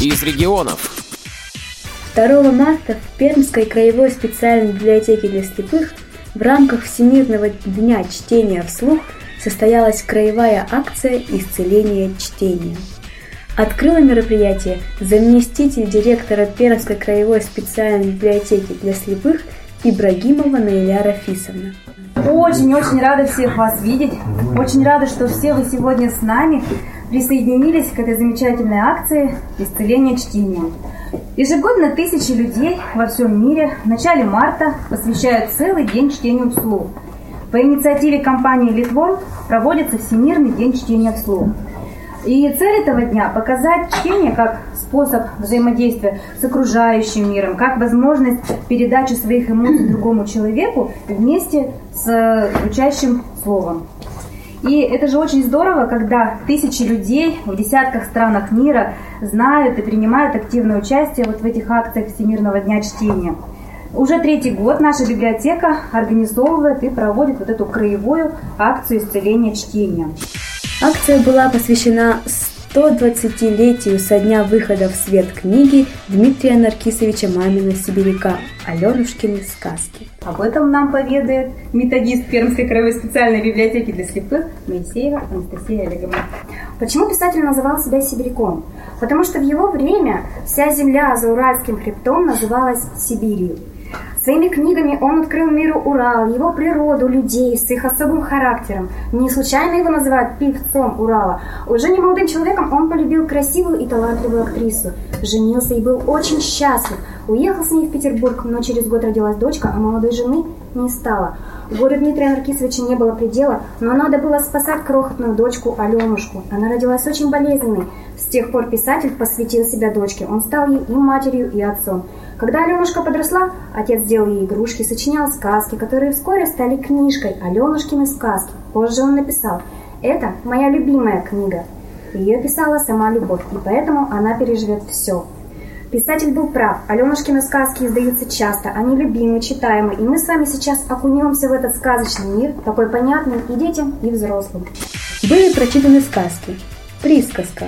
из регионов. 2 марта в Пермской краевой специальной библиотеке для слепых в рамках Всемирного дня чтения вслух состоялась краевая акция «Исцеление чтения». Открыла мероприятие заместитель директора Пермской краевой специальной библиотеки для слепых Ибрагимова Наиля Рафисовна. Очень-очень рада всех вас видеть. Очень рада, что все вы сегодня с нами присоединились к этой замечательной акции «Исцеление чтения». Ежегодно тысячи людей во всем мире в начале марта посвящают целый день чтению вслух. По инициативе компании Литвон проводится Всемирный день чтения вслух. И цель этого дня – показать чтение как способ взаимодействия с окружающим миром, как возможность передачи своих эмоций другому человеку вместе с учащим словом. И это же очень здорово, когда тысячи людей в десятках странах мира знают и принимают активное участие вот в этих акциях Всемирного дня чтения. Уже третий год наша библиотека организовывает и проводит вот эту краевую акцию исцеления чтения. Акция была посвящена 120-летию со дня выхода в свет книги Дмитрия Наркисовича Мамина «Сибиряка» Аленушкины сказки. Об этом нам поведает методист Пермской краевой специальной библиотеки для слепых Моисеева Анастасия Олеговна. Почему писатель называл себя сибиряком? Потому что в его время вся земля за Уральским хребтом называлась Сибирью. Своими книгами он открыл миру Урал, его природу, людей с их особым характером. Не случайно его называют певцом Урала. Уже не молодым человеком он полюбил красивую и талантливую актрису. Женился и был очень счастлив. Уехал с ней в Петербург, но через год родилась дочка, а молодой жены не стало. Горю Дмитрия Наркисовича не было предела, но надо было спасать крохотную дочку Аленушку. Она родилась очень болезненной. С тех пор писатель посвятил себя дочке. Он стал ей и матерью, и отцом. Когда Аленушка подросла, отец делал ей игрушки, сочинял сказки, которые вскоре стали книжкой «Аленушкины сказки». Позже он написал «Это моя любимая книга». Ее писала сама любовь, и поэтому она переживет все. Писатель был прав. Аленушкины сказки издаются часто, они любимы, читаемы, и мы с вами сейчас окунемся в этот сказочный мир, такой понятный и детям, и взрослым. Были прочитаны сказки. Присказка.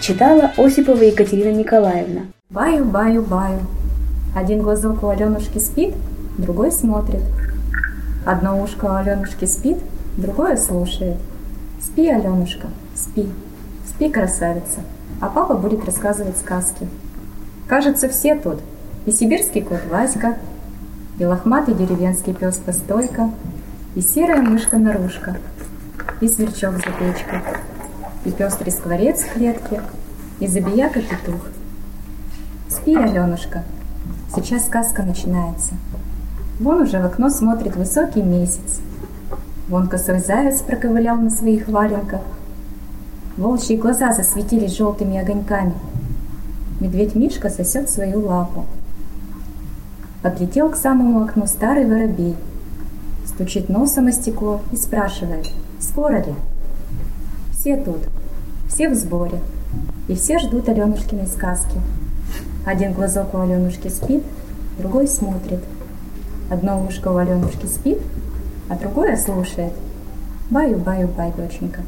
Читала Осипова Екатерина Николаевна. Баю-баю-баю, один глазок у Аленушки спит, другой смотрит. Одно ушко у Аленушки спит, другое слушает. Спи, Аленушка, спи, спи, красавица, а папа будет рассказывать сказки. Кажется, все тут. И сибирский кот Васька, и лохматый деревенский пес Постойка, и серая мышка Нарушка, и сверчок за печкой, и пестрый скворец в клетке, и забияка петух. Спи, Аленушка, Сейчас сказка начинается. Вон уже в окно смотрит высокий месяц. Вон косой заяц проковылял на своих валенках. Волчьи глаза засветились желтыми огоньками. Медведь Мишка сосет свою лапу. Подлетел к самому окну старый воробей. Стучит носом о стекло и спрашивает, скоро ли? Все тут, все в сборе, и все ждут Аленушкиной сказки. Один глазок у Аленушки спит, другой смотрит. Одно ушко у Аленушки спит, а другое слушает. Баю-баю-бай, доченька.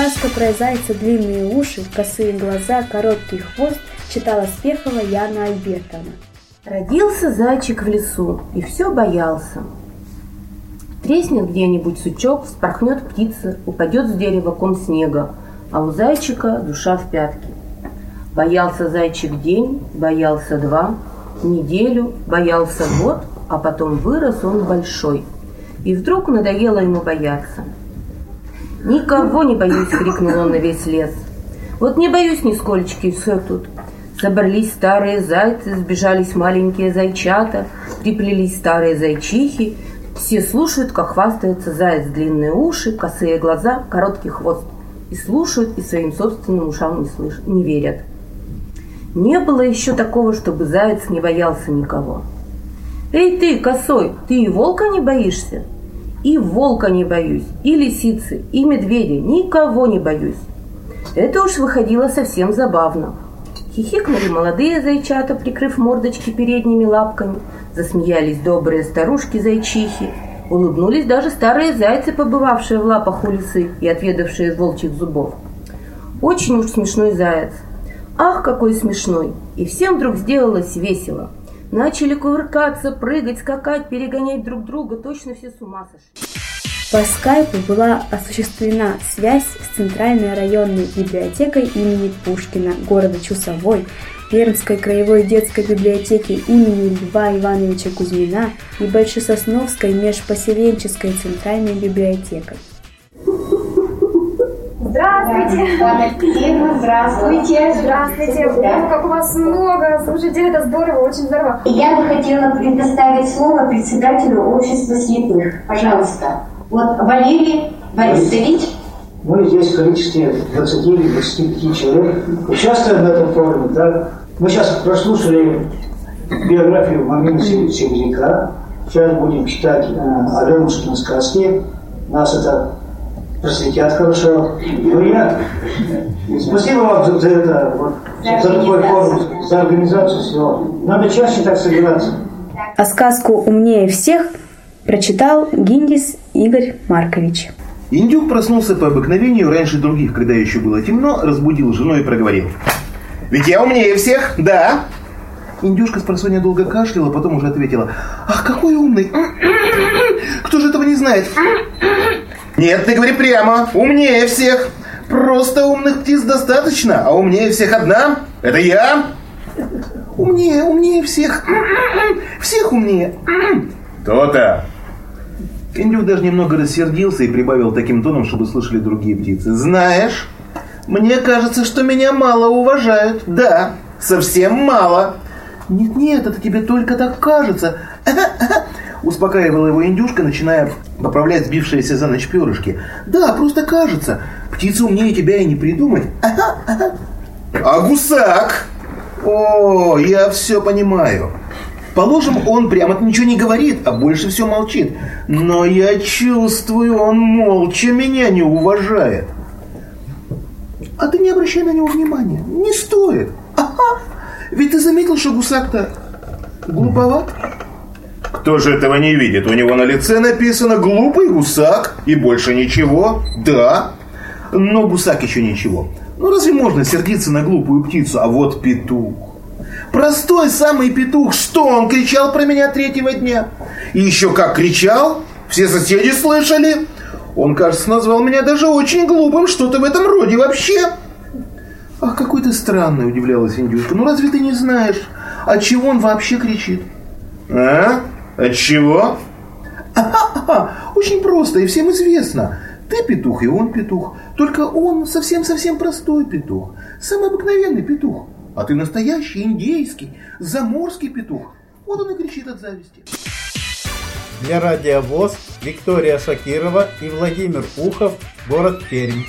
Сказка про зайца, длинные уши, косые глаза, короткий хвост читала Спехова Яна Альбертовна. Родился зайчик в лесу и все боялся. Треснет где-нибудь сучок, вспорхнет птица, упадет с дерева ком снега, а у зайчика душа в пятке. Боялся зайчик день, боялся два, неделю, боялся год, а потом вырос он большой. И вдруг надоело ему бояться. «Никого не боюсь!» — крикнул он на весь лес. «Вот не боюсь нисколечки, и все тут!» Собрались старые зайцы, сбежались маленькие зайчата, приплелись старые зайчихи. Все слушают, как хвастается заяц, длинные уши, косые глаза, короткий хвост. И слушают, и своим собственным ушам не, слышат, не верят. Не было еще такого, чтобы заяц не боялся никого. «Эй ты, косой, ты и волка не боишься?» «И волка не боюсь, и лисицы, и медведя, никого не боюсь». Это уж выходило совсем забавно. Хихикнули молодые зайчата, прикрыв мордочки передними лапками. Засмеялись добрые старушки-зайчихи. Улыбнулись даже старые зайцы, побывавшие в лапах у лисы и отведавшие волчьих зубов. Очень уж смешной заяц – Ах, какой смешной! И всем вдруг сделалось весело. Начали кувыркаться, прыгать, скакать, перегонять друг друга. Точно все с ума сошли. По скайпу была осуществлена связь с Центральной районной библиотекой имени Пушкина города Чусовой, Пермской краевой детской библиотеки имени Льва Ивановича Кузьмина и Большесосновской межпоселенческой центральной библиотекой. Здравствуйте! Здравствуйте. Здравствуйте! О, как у вас много! Слушайте, это здорово, очень здорово. Я бы хотела предоставить слово председателю общества слепых. Пожалуйста. Вот Валерий Борисович. Мы здесь в количестве 20 или 25 человек участвуем в этом форуме. Да? Мы сейчас прослушали биографию Мамина Сибиряка. Сейчас будем читать э, Аленушкины сказки. Нас это просветят хорошо. Ну, я... Спасибо вам за, за это, вот, За такой форум, за организацию всего. Надо чаще так собираться. А сказку «Умнее всех» прочитал Гиндис Игорь Маркович. Индюк проснулся по обыкновению раньше других, когда еще было темно, разбудил жену и проговорил. «Ведь я умнее всех, да?» Индюшка с просонья долго кашляла, потом уже ответила. «Ах, какой умный! Кто же этого не знает?» «Нет, ты говори прямо, умнее всех! Просто умных птиц достаточно, а умнее всех одна – это я!» «Умнее, умнее всех! Всех умнее!» «То-то!» Индюк даже немного рассердился и прибавил таким тоном, чтобы слышали другие птицы. «Знаешь, мне кажется, что меня мало уважают. Да, совсем мало». «Нет-нет, это тебе только так кажется». Успокаивала его индюшка, начиная поправлять сбившиеся за ночь перышки. «Да, просто кажется. Птица умнее тебя и не придумать». «А гусак?» «О, я все понимаю». Положим, он прямо ничего не говорит, а больше все молчит. Но я чувствую, он молча меня не уважает. А ты не обращай на него внимания. Не стоит. Ага. Ведь ты заметил, что гусак-то глуповат? Кто же этого не видит? У него на лице написано «глупый гусак» и больше ничего. Да. Но гусак еще ничего. Ну разве можно сердиться на глупую птицу? А вот петух. Простой самый петух. Что он кричал про меня третьего дня? И еще как кричал. Все соседи слышали. Он, кажется, назвал меня даже очень глупым. Что-то в этом роде вообще. Ах, какой ты странный, удивлялась индюшка. Ну разве ты не знаешь, от чего он вообще кричит? А? От чего? Очень просто и всем известно. Ты петух, и он петух. Только он совсем-совсем простой петух. Самый обыкновенный петух. А ты настоящий индейский, заморский петух. Вот он и кричит от зависти. Для радиовоз Виктория Шакирова и Владимир Ухов, город Пермь.